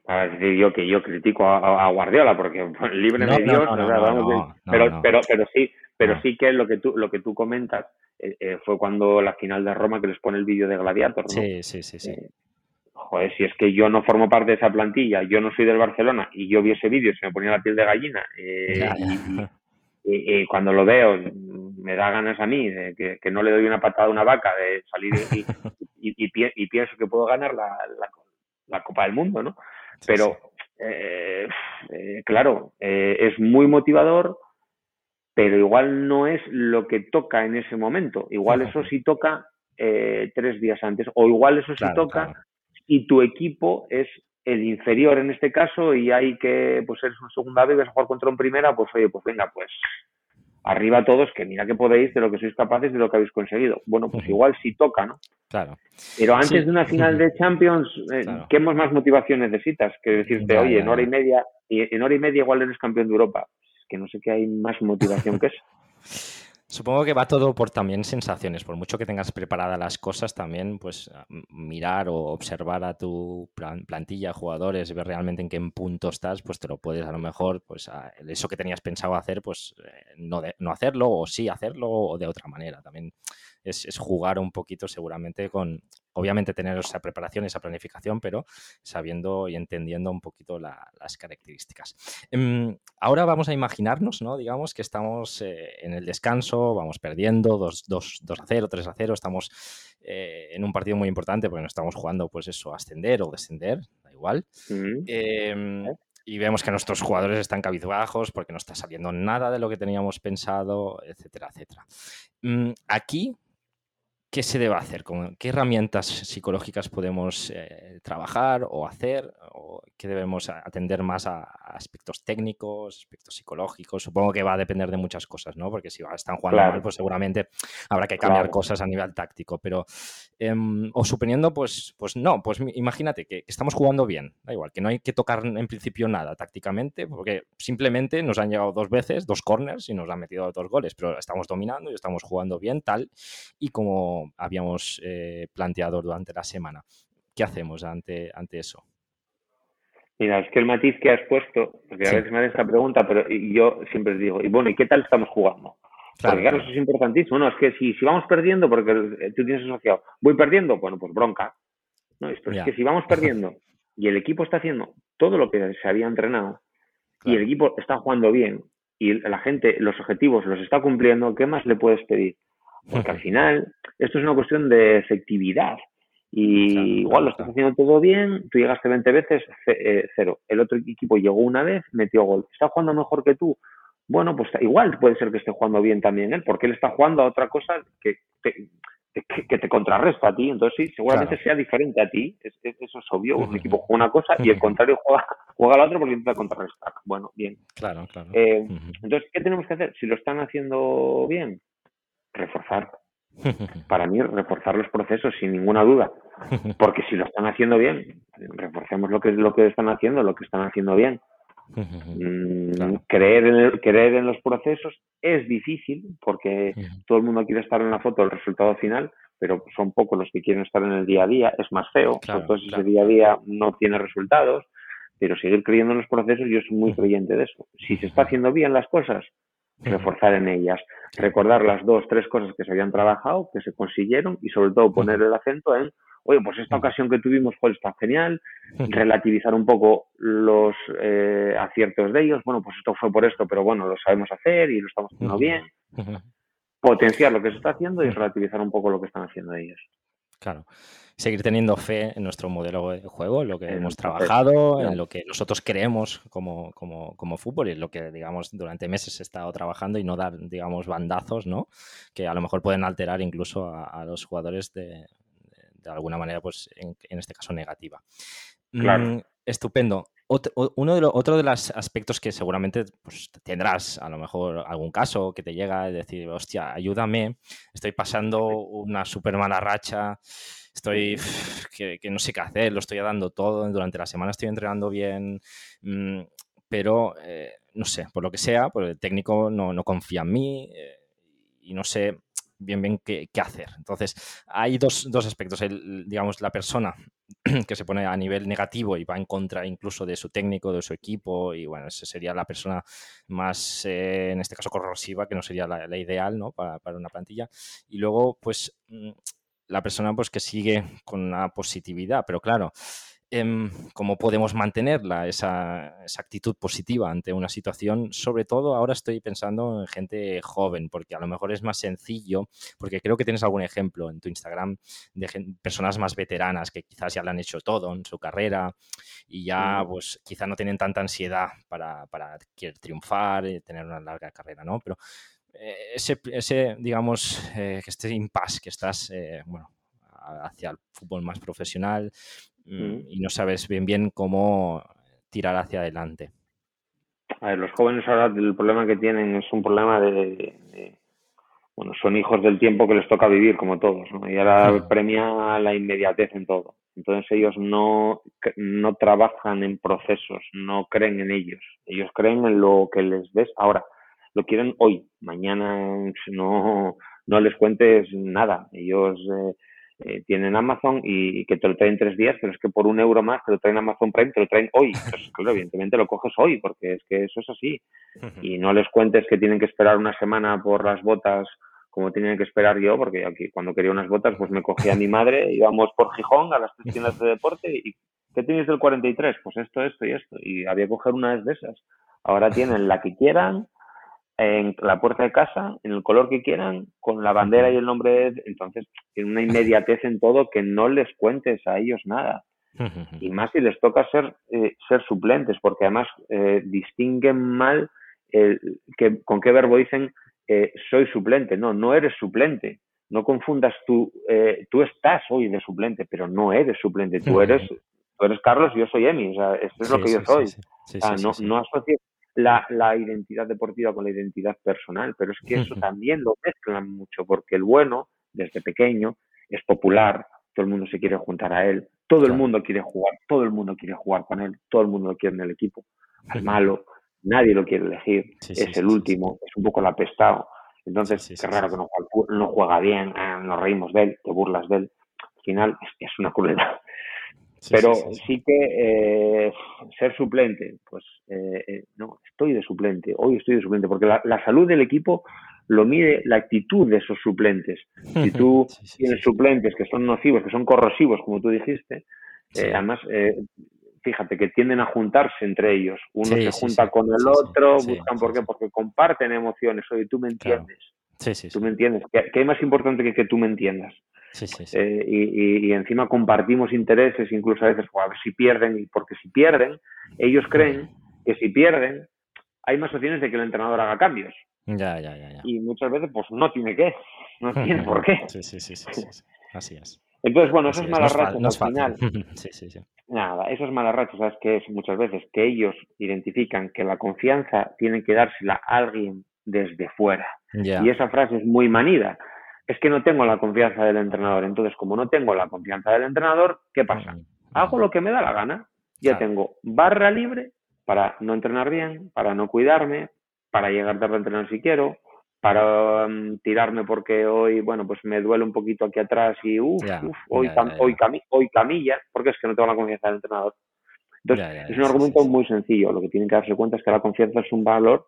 a decir yo que yo critico a, Guardiola porque libre de Dios, pero, pero, pero sí, pero sí que lo que tú, lo que tú comentas eh, eh, fue cuando la final de Roma que les pone el vídeo de Gladiator, ¿no? Sí, sí, sí, sí. Eh, joder, si es que yo no formo parte de esa plantilla, yo no soy del Barcelona y yo vi ese vídeo se me ponía la piel de gallina y, cuando lo veo me da ganas a mí de que, no le doy una patada a una vaca de salir y, y pienso que puedo ganar la, la Copa del Mundo, ¿no? Pero, eh, eh, claro, eh, es muy motivador, pero igual no es lo que toca en ese momento. Igual eso sí toca tres días antes, o igual eso sí toca y tu equipo es el inferior en este caso y hay que, pues eres un segunda vez, vas a jugar contra un primera, pues oye, pues venga, pues arriba todos, que mira que podéis de lo que sois capaces de lo que habéis conseguido. Bueno, pues igual sí toca, ¿no? Claro. Pero antes de una final de Champions, eh, ¿qué más motivación necesitas? Que decirte, oye, en hora y media, en hora y media igual eres campeón de Europa. Es que no sé qué hay más motivación que eso. Supongo que va todo por también sensaciones. Por mucho que tengas preparadas las cosas, también pues mirar o observar a tu plantilla, jugadores, ver realmente en qué punto estás, pues te lo puedes a lo mejor, pues eso que tenías pensado hacer, pues eh, no, no hacerlo o sí hacerlo o de otra manera. También es, jugar un poquito seguramente con, obviamente tener esa preparación, esa planificación, pero sabiendo y entendiendo un poquito las características. Em, ahora vamos a imaginarnos, ¿no? Digamos que estamos eh, en el descanso, vamos perdiendo 2, 2, 2 a 0, 3 a 0, estamos eh, en un partido muy importante porque no estamos jugando, pues eso, ascender o descender, da igual. Em, y vemos que nuestros jugadores están cabizbajos porque no está saliendo nada de lo que teníamos pensado, etcétera, etcétera. Mm, aquí ¿qué se debe hacer? ¿Qué herramientas psicológicas podemos eh, trabajar o hacer? ¿O ¿Qué debemos atender más a, aspectos técnicos, aspectos psicológicos? Supongo que va a depender de muchas cosas, ¿no? Porque si están jugando mal, pues seguramente habrá que cambiar cosas a nivel táctico. Pero, em, o suponiendo, pues, pues no, pues imagínate que estamos jugando bien, da igual, que no hay que tocar en principio nada tácticamente, porque simplemente nos han llegado dos veces, dos corners y nos han metido dos goles, pero estamos dominando y estamos jugando bien, tal, y como habíamos eh, planteado durante la semana. ¿Qué hacemos ante, ante eso? Mira, es que el matiz que has puesto, porque a veces me hacen esta pregunta, pero yo siempre digo, y bueno, ¿y qué tal estamos jugando? Claro, porque claro, eso es importantísimo. No, es que si, si vamos perdiendo, porque tú tienes asociado, voy perdiendo, bueno, pues bronca. No, es que si vamos perdiendo y el equipo está haciendo todo lo que se había entrenado y el equipo está jugando bien y la gente, los objetivos los está cumpliendo, ¿qué más le puedes pedir? Porque al final, esto es una cuestión de efectividad. Y igual lo estás haciendo todo bien, tú llegaste 20 veces, eh, cero. El otro equipo llegó una vez, metió gol. ¿Está jugando mejor que tú? Bueno, pues igual puede ser que esté jugando bien también él, porque él está jugando a otra cosa que, que, te contrarresta a ti. Entonces, sí, seguramente sea diferente a ti. eso es obvio. Un equipo juega una cosa y el contrario juega, juega la otra porque intenta contrarrestar. Bueno, bien. Claro, claro. Eh, entonces, ¿qué tenemos que hacer? Si lo están haciendo bien, reforzar. Para mí, reforzar los procesos sin ninguna duda. Porque si lo están haciendo bien, reforcemos lo que, lo que están haciendo, lo que están haciendo bien. Mm, creer, en creer en los procesos es difícil porque todo el mundo quiere estar en la foto del resultado final, pero son pocos los que quieren estar en el día a día. Es más feo, entonces ese día a día no tiene resultados, pero seguir creyendo en los procesos, yo soy muy creyente de eso. Si se está haciendo bien las cosas, reforzar en ellas, recordar las dos, tres cosas que se habían trabajado, que se consiguieron y sobre todo poner el acento en oye, pues esta ocasión que tuvimos fue está genial, relativizar un poco los eh, aciertos de ellos, bueno, pues esto fue por esto, pero bueno, lo sabemos hacer y lo estamos haciendo bien, potenciar lo que se está haciendo y relativizar un poco lo que están haciendo ellos. Claro. Seguir teniendo fe en nuestro modelo de juego, en lo que hemos trabajado, en lo que nosotros creemos como, como, como, fútbol y lo que, digamos, durante meses he estado trabajando y no dar, digamos, bandazos, ¿no? Que a lo mejor pueden alterar incluso a los jugadores de, de alguna manera, pues en, este caso negativa. Mm, estupendo. Uno de otro de los aspectos que seguramente pues, tendrás, a lo mejor algún caso que te llega, y decir, hostia, ayúdame, estoy pasando una súper mala racha, estoy que, no sé qué hacer, lo estoy dando todo, durante la semana estoy entrenando bien, mm, pero eh, no sé, por lo que sea, pues el técnico no, confía en mí eh, y no sé bien, bien qué, hacer. Entonces, hay dos, dos aspectos. El, digamos, la persona que se pone a nivel negativo y va en contra incluso de su técnico, de su equipo, y bueno, esa sería la persona más, eh, en este caso, corrosiva, que no sería la, ideal, ¿no? Para, para, una plantilla. Y luego, pues, mm, la persona pues que sigue con una positividad, pero claro, Em, cómo podemos mantenerla, esa, actitud positiva ante una situación. Sobre todo ahora estoy pensando en gente joven, porque a lo mejor es más sencillo, porque creo que tienes algún ejemplo en tu Instagram de personas más veteranas que quizás ya lo han hecho todo en su carrera y ya mm. pues quizá no tienen tanta ansiedad para, para querer triunfar y tener una larga carrera, ¿no? Pero eh, ese, ese, digamos, eh, que este impasse que estás, eh, bueno, hacia el fútbol más profesional, Mm, y no sabes bien bien cómo tirar hacia adelante. A ver, los jóvenes ahora el problema que tienen es un problema de, bueno, son hijos del tiempo que les toca vivir como todos, ¿no? Y ahora premia la inmediatez en todo. Entonces ellos no, no trabajan en procesos, no creen en ellos. Ellos creen en lo que les ves ahora. Lo quieren hoy. Mañana no, no les cuentes nada. Ellos eh, eh, tienen Amazon y, que te lo traen tres días, pero es que por un euro más te lo traen Amazon Prime, te lo traen hoy. Pues claro, evidentemente lo coges hoy, porque es que eso es así. Y no les cuentes que tienen que esperar una semana por las botas como tienen que esperar yo, porque aquí cuando quería unas botas, pues me cogía a mi madre, íbamos por Gijón a las tres tiendas de deporte y ¿qué tienes del 43? Pues esto, esto y esto. Y había que coger una de esas. Ahora tienen la que quieran, en la puerta de casa, en el color que quieran, con la bandera y el nombre. De... Entonces, tiene una inmediatez en todo que no les cuentes a ellos nada. Y más si les toca ser, eh, ser suplentes, porque además eh, distinguen mal que, con qué verbo dicen eh, soy suplente. No, no eres suplente. No confundas tú, tú estás hoy de suplente, pero no eres suplente. Tú eres, tú eres Carlos y yo soy Emi. O sea, esto es lo que yo soy. no, no asocies la, la, identidad deportiva con la identidad personal, pero es que eso también lo mezclan mucho, porque el bueno, desde pequeño, es popular, todo el mundo se quiere juntar a él, todo el mundo quiere jugar, todo el mundo quiere jugar con él, todo el mundo lo quiere en el equipo. Al malo, nadie lo quiere elegir, es el último, es un poco el apestado. Entonces, es raro que no, no juega bien, ah, nos reímos de él, te burlas de él. Al final es, es una crueldad. Pero sí, que eh, ser suplente, pues eh, eh, no, estoy de suplente, hoy estoy de suplente, porque la, salud del equipo lo mide la actitud de esos suplentes. Si tú tienes suplentes que son nocivos, que son corrosivos, como tú dijiste, además, fíjate que tienden a juntarse entre ellos. Uno se junta con el otro, buscan por qué, porque comparten emociones. Oye, tú me entiendes. Sí, sí, Tú me entiendes. ¿Qué, hay más importante que que tú me entiendas? eh, y, encima compartimos intereses, incluso a veces, a ver si pierden, y porque si pierden, ellos creen que si pierden, hay más opciones de que el entrenador haga cambios. Ya, ya, ya, Y muchas veces, pues no tiene que, no tiene por qué. Sí, sí, sí, sí, así es. Entonces, bueno, esas malas rachas al final. sí, sí, sí. Nada, esas malas rachas, ¿sabes qué es? Muchas veces que ellos identifican que la confianza tiene que dársela a alguien desde fuera. Y esa frase es muy manida. Es que no tengo la confianza del entrenador. Entonces, como no tengo la confianza del entrenador, ¿qué pasa? Hago lo que me da la gana. Ya tengo barra libre para no entrenar bien, para no cuidarme, para llegar tarde a entrenar si quiero, para mm, tirarme porque hoy, bueno, pues me duele un poquito aquí atrás y uff, hoy, hoy, hoy camilla, porque es que no tengo la confianza del entrenador. Entonces, es un argumento muy sencillo. Lo que tienen que darse cuenta es que la confianza es un valor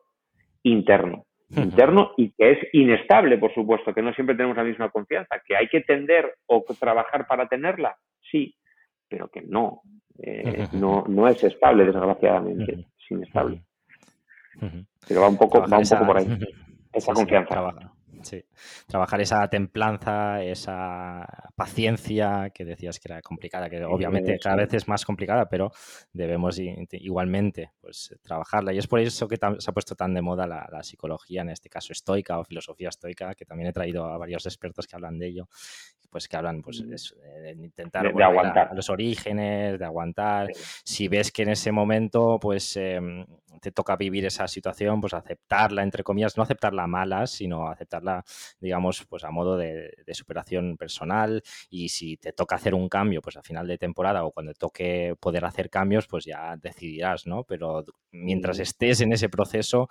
interno. Interno y que es inestable, por supuesto, que no siempre tenemos la misma confianza, que hay que tender o trabajar para tenerla, sí, pero que no, eh, no, no es estable, desgraciadamente, es inestable. Pero va un poco, va un poco por ahí. Esa confianza. Sí, trabajar esa templanza, esa paciencia que decías que era complicada, que obviamente cada vez es más complicada, pero debemos igualmente pues, trabajarla. Y es por eso que se ha puesto tan de moda la, psicología, en este caso estoica o filosofía estoica, que también he traído a varios expertos que hablan de ello, pues que hablan pues, de, intentar de, aguantar. los orígenes, de aguantar. Si ves que en ese momento pues em, te toca vivir esa situación, pues aceptarla, entre comillas, no aceptarla mala, sino aceptarla, digamos, pues a modo de, superación personal. Y si te toca hacer un cambio, pues a final de temporada o cuando toque poder hacer cambios, pues ya decidirás, ¿no? Pero mientras estés en ese proceso,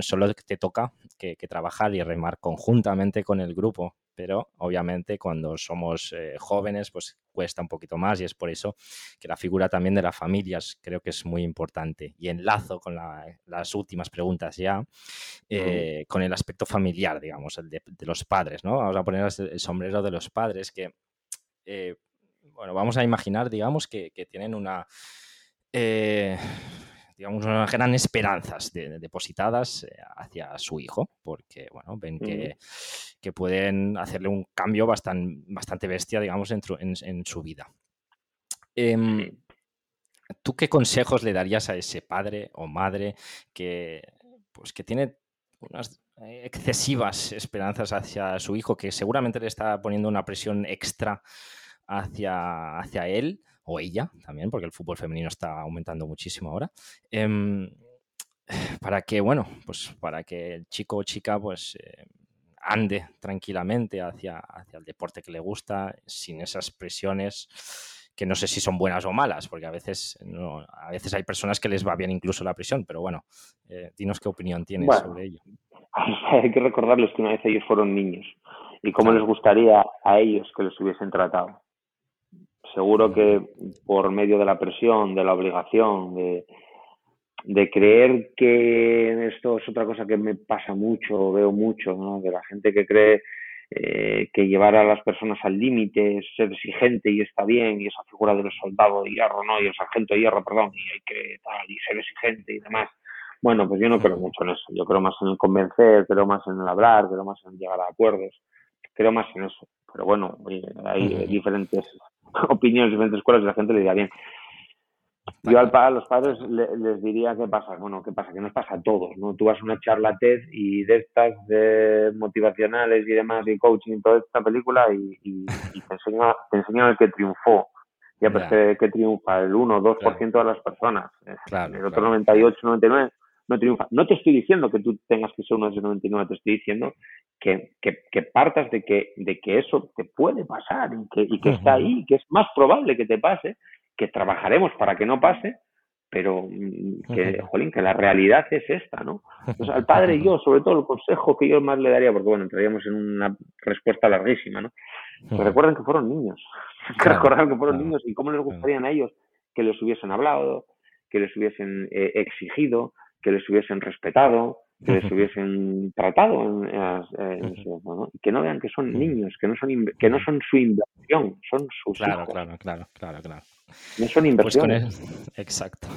solo te toca que trabajar y remar conjuntamente con el grupo pero obviamente cuando somos eh, jóvenes pues cuesta un poquito más y es por eso que la figura también de las familias creo que es muy importante. Y enlazo con las últimas preguntas ya, eh, con el aspecto familiar, digamos, el de, los padres, ¿no? Vamos a poner el sombrero de los padres que, eh, bueno, vamos a imaginar, digamos, que, que tienen una digamos, unas gran esperanzas depositadas eh, hacia su hijo, porque, bueno, ven que, pueden hacerle un cambio bastante, bastante bestia, digamos, en, en, su vida. Em, ¿Tú qué consejos le darías a ese padre o madre que, pues, que tiene unas excesivas esperanzas hacia su hijo, que seguramente le está poniendo una presión extra hacia, hacia él? O ella también, porque el fútbol femenino está aumentando muchísimo ahora, em, para que, bueno, pues para que el chico o chica pues eh, ande tranquilamente hacia, hacia el deporte que le gusta, sin esas presiones que no sé si son buenas o malas, porque a veces, a veces hay personas que les va bien incluso la presión, pero bueno, eh, dinos qué opinión tienes sobre ello. Hay que recordarles que una vez ellos fueron niños y cómo les gustaría a ellos que les hubiesen tratado. Seguro que por medio de la presión, de la obligación, de, de creer que esto es otra cosa que me pasa mucho, veo mucho, ¿no? de la gente que cree eh, que llevar a las personas al límite es ser exigente y está bien, y esa figura del soldado de hierro, ¿no? Y el sargento de hierro, perdón, y hay que tal, y ser exigente y demás. Bueno, pues yo no creo mucho en eso. Yo creo más en el convencer, creo más en el hablar, creo más en llegar a acuerdos, creo más en eso. Pero bueno, hay diferentes opiniones, diferentes escuelas y la gente le diría bien. Yo al, a los padres les diría qué pasa. Bueno, qué pasa, que nos pasa a todos, ¿no? Tú vas a una charla TED y de estas de motivacionales y demás y coaching y toda esta película y, te, enseñan, te enseñan el que triunfó. Ya, pues que, triunfa el 1 o 2% de las personas. el otro 98, 99 no triunfa. No te estoy diciendo que tú tengas que ser uno de esos 99, te estoy diciendo que, que, partas de que, de que eso te puede pasar y que, y que está ahí, que es más probable que te pase, que trabajaremos para que no pase, pero mm, que, jolín, que la realidad es esta, ¿no? Entonces, al padre y yo, sobre todo, el consejo que yo más le daría, porque bueno, entraríamos en una respuesta larguísima, ¿no? Que recuerden que fueron niños, que recuerden que fueron niños y cómo les gustaría a ellos que les hubiesen hablado, que les hubiesen eh, exigido, que les hubiesen respetado, que les hubiesen tratado, en, que no vean que son niños, que no son, que no son su inversión, son sus claro, Claro, claro, claro, claro. No son pues inversiones. exacto.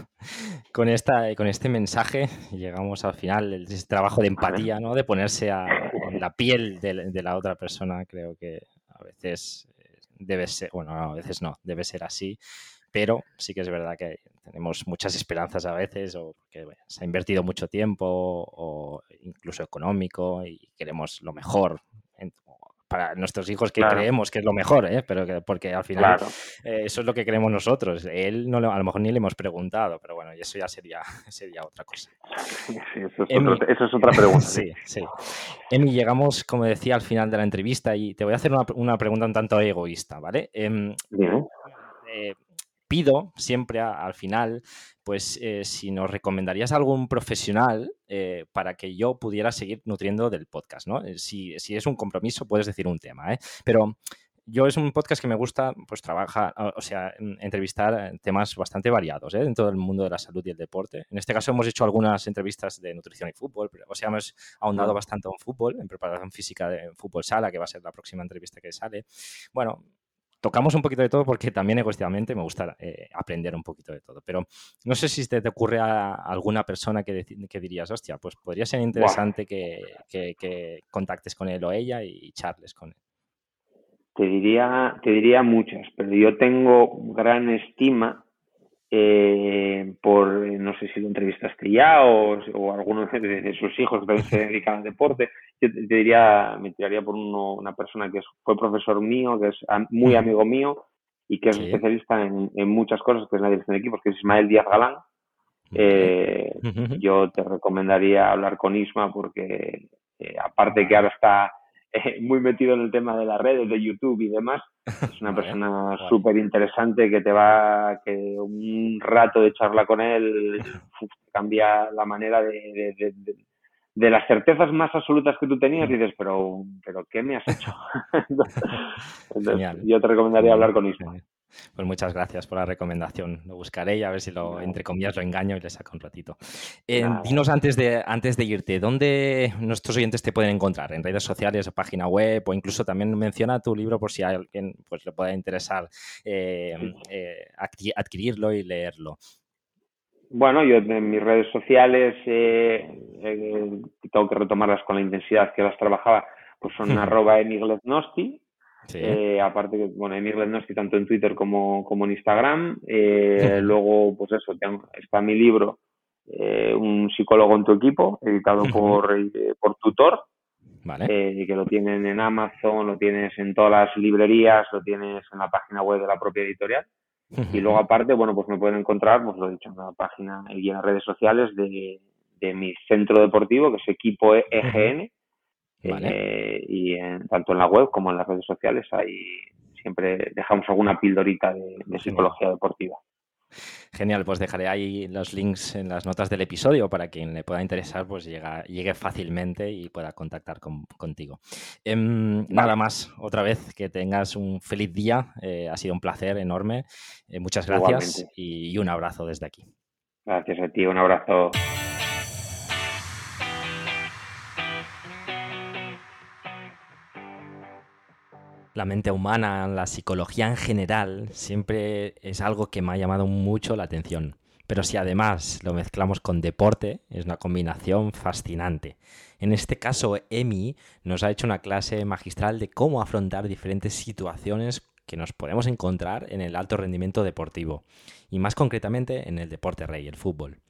Con, esta, con este mensaje llegamos al final, ese trabajo de empatía, ¿no? De ponerse a, en la piel de, la otra persona, creo que a veces eh, debe ser, bueno, a veces no, debe ser así, pero sí que es verdad que tenemos muchas esperanzas a veces o que se ha invertido mucho tiempo o incluso económico y queremos lo mejor para nuestros hijos que creemos que es lo mejor, ¿eh? pero que, porque al final eh, eso es lo que queremos nosotros. Él no a lo mejor ni le hemos preguntado, pero bueno, eso ya sería, sería otra cosa. Sí, eso, es otra pregunta. sí, sí. Emi, llegamos, como decía, al final de la entrevista y te voy a hacer una, pregunta un tanto egoísta, ¿vale? Em, eh, pido siempre al final, pues eh, si nos recomendarías algún profesional eh, para que yo pudiera seguir nutriendo del podcast, ¿no? Eh, si, es un compromiso, puedes decir un tema, ¿eh? Pero yo es un podcast que me gusta, pues trabaja, o sea, entrevistar temas bastante variados ¿eh? dentro del mundo de la salud y el deporte. En este caso hemos hecho algunas entrevistas de nutrición y fútbol, pero, o sea, hemos ahondado bastante en fútbol, en preparación física de fútbol sala, que va a ser la próxima entrevista que sale. Bueno, tocamos un poquito de todo porque también egoístamente me gusta eh, aprender un poquito de todo. Pero no sé si te, te ocurre a alguna persona que, que, dirías, hostia, pues podría ser interesante que, que, contactes con él o ella y charles con él. Te diría, te diría muchas, pero yo tengo gran estima eh, por, no sé si lo entrevistaste ya o, o alguno de, sus hijos que también se dedican al deporte, yo te, diría, me tiraría por uno, una persona que fue profesor mío, que es muy amigo mío y que es especialista en, en, muchas cosas, que es la dirección de equipos, que es Ismael Díaz Galán. Eh, yo te recomendaría hablar con Isma porque eh, aparte que ahora está eh, muy metido en el tema de las redes, de YouTube y demás. Es una persona súper interesante que te va, que un rato de charla con él cambia la manera de, de, las certezas más absolutas que tú tenías y dices, pero, pero ¿qué me has hecho? yo te recomendaría hablar con Isma. Pues muchas gracias por la recomendación. Lo buscaré y a ver si lo, entre comillas, lo engaño y le saco un ratito. Eh, dinos antes de, antes de irte, ¿dónde nuestros oyentes te pueden encontrar? ¿En redes sociales o página web? O incluso también menciona tu libro por si a alguien pues, le pueda interesar eh, eh, adquirirlo y leerlo. Bueno, yo en mis redes sociales tengo que retomarlas con la intensidad que las trabajaba, pues son arroba emigleznosti, eh, aparte que, bueno, Emir estoy tanto en Twitter como, como en Instagram. Eh, luego, pues eso, está mi libro, eh, Un psicólogo en tu equipo, editado por, por Tutor. Vale. que lo tienen en Amazon, lo tienes en todas las librerías, lo tienes en la página web de la propia editorial. Y luego aparte, bueno, pues me pueden encontrar, pues lo he dicho, en la página y en las redes sociales de, de mi centro deportivo, que es Equipo EGN, eh, y en, tanto en la web como en las redes sociales ahí siempre dejamos alguna pildorita de, psicología deportiva. Genial, pues dejaré ahí los links en las notas del episodio para quien le pueda interesar, pues llegue fácilmente y pueda contactar contigo. Em, nada más, otra vez que tengas un feliz día, eh, ha sido un placer enorme. Eh, muchas gracias y un abrazo desde aquí. Gracias a ti, un abrazo. La mente humana, la psicología en general, siempre es algo que me ha llamado mucho la atención. Pero si además lo mezclamos con deporte, es una combinación fascinante. En este caso, Emi nos ha hecho una clase magistral de cómo afrontar diferentes situaciones que nos podemos encontrar en el alto rendimiento deportivo, y más concretamente en el deporte rey, el fútbol.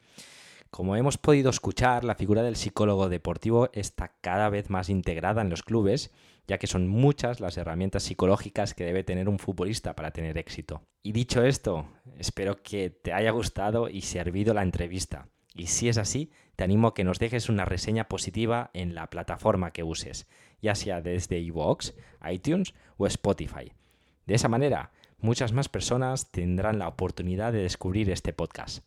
Como hemos podido escuchar, la figura del psicólogo deportivo está cada vez más integrada en los clubes, ya que son muchas las herramientas psicológicas que debe tener un futbolista para tener éxito. Y dicho esto, espero que te haya gustado y servido la entrevista. Y si es así, te animo a que nos dejes una reseña positiva en la plataforma que uses, ya sea desde iVoox, iTunes o Spotify. De esa manera, muchas más personas tendrán la oportunidad de descubrir este podcast.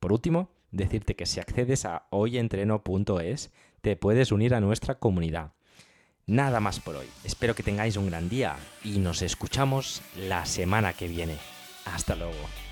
Por último, decirte que si accedes a hoyentreno.es te puedes unir a nuestra comunidad. Nada más por hoy. Espero que tengáis un gran día y nos escuchamos la semana que viene. Hasta luego.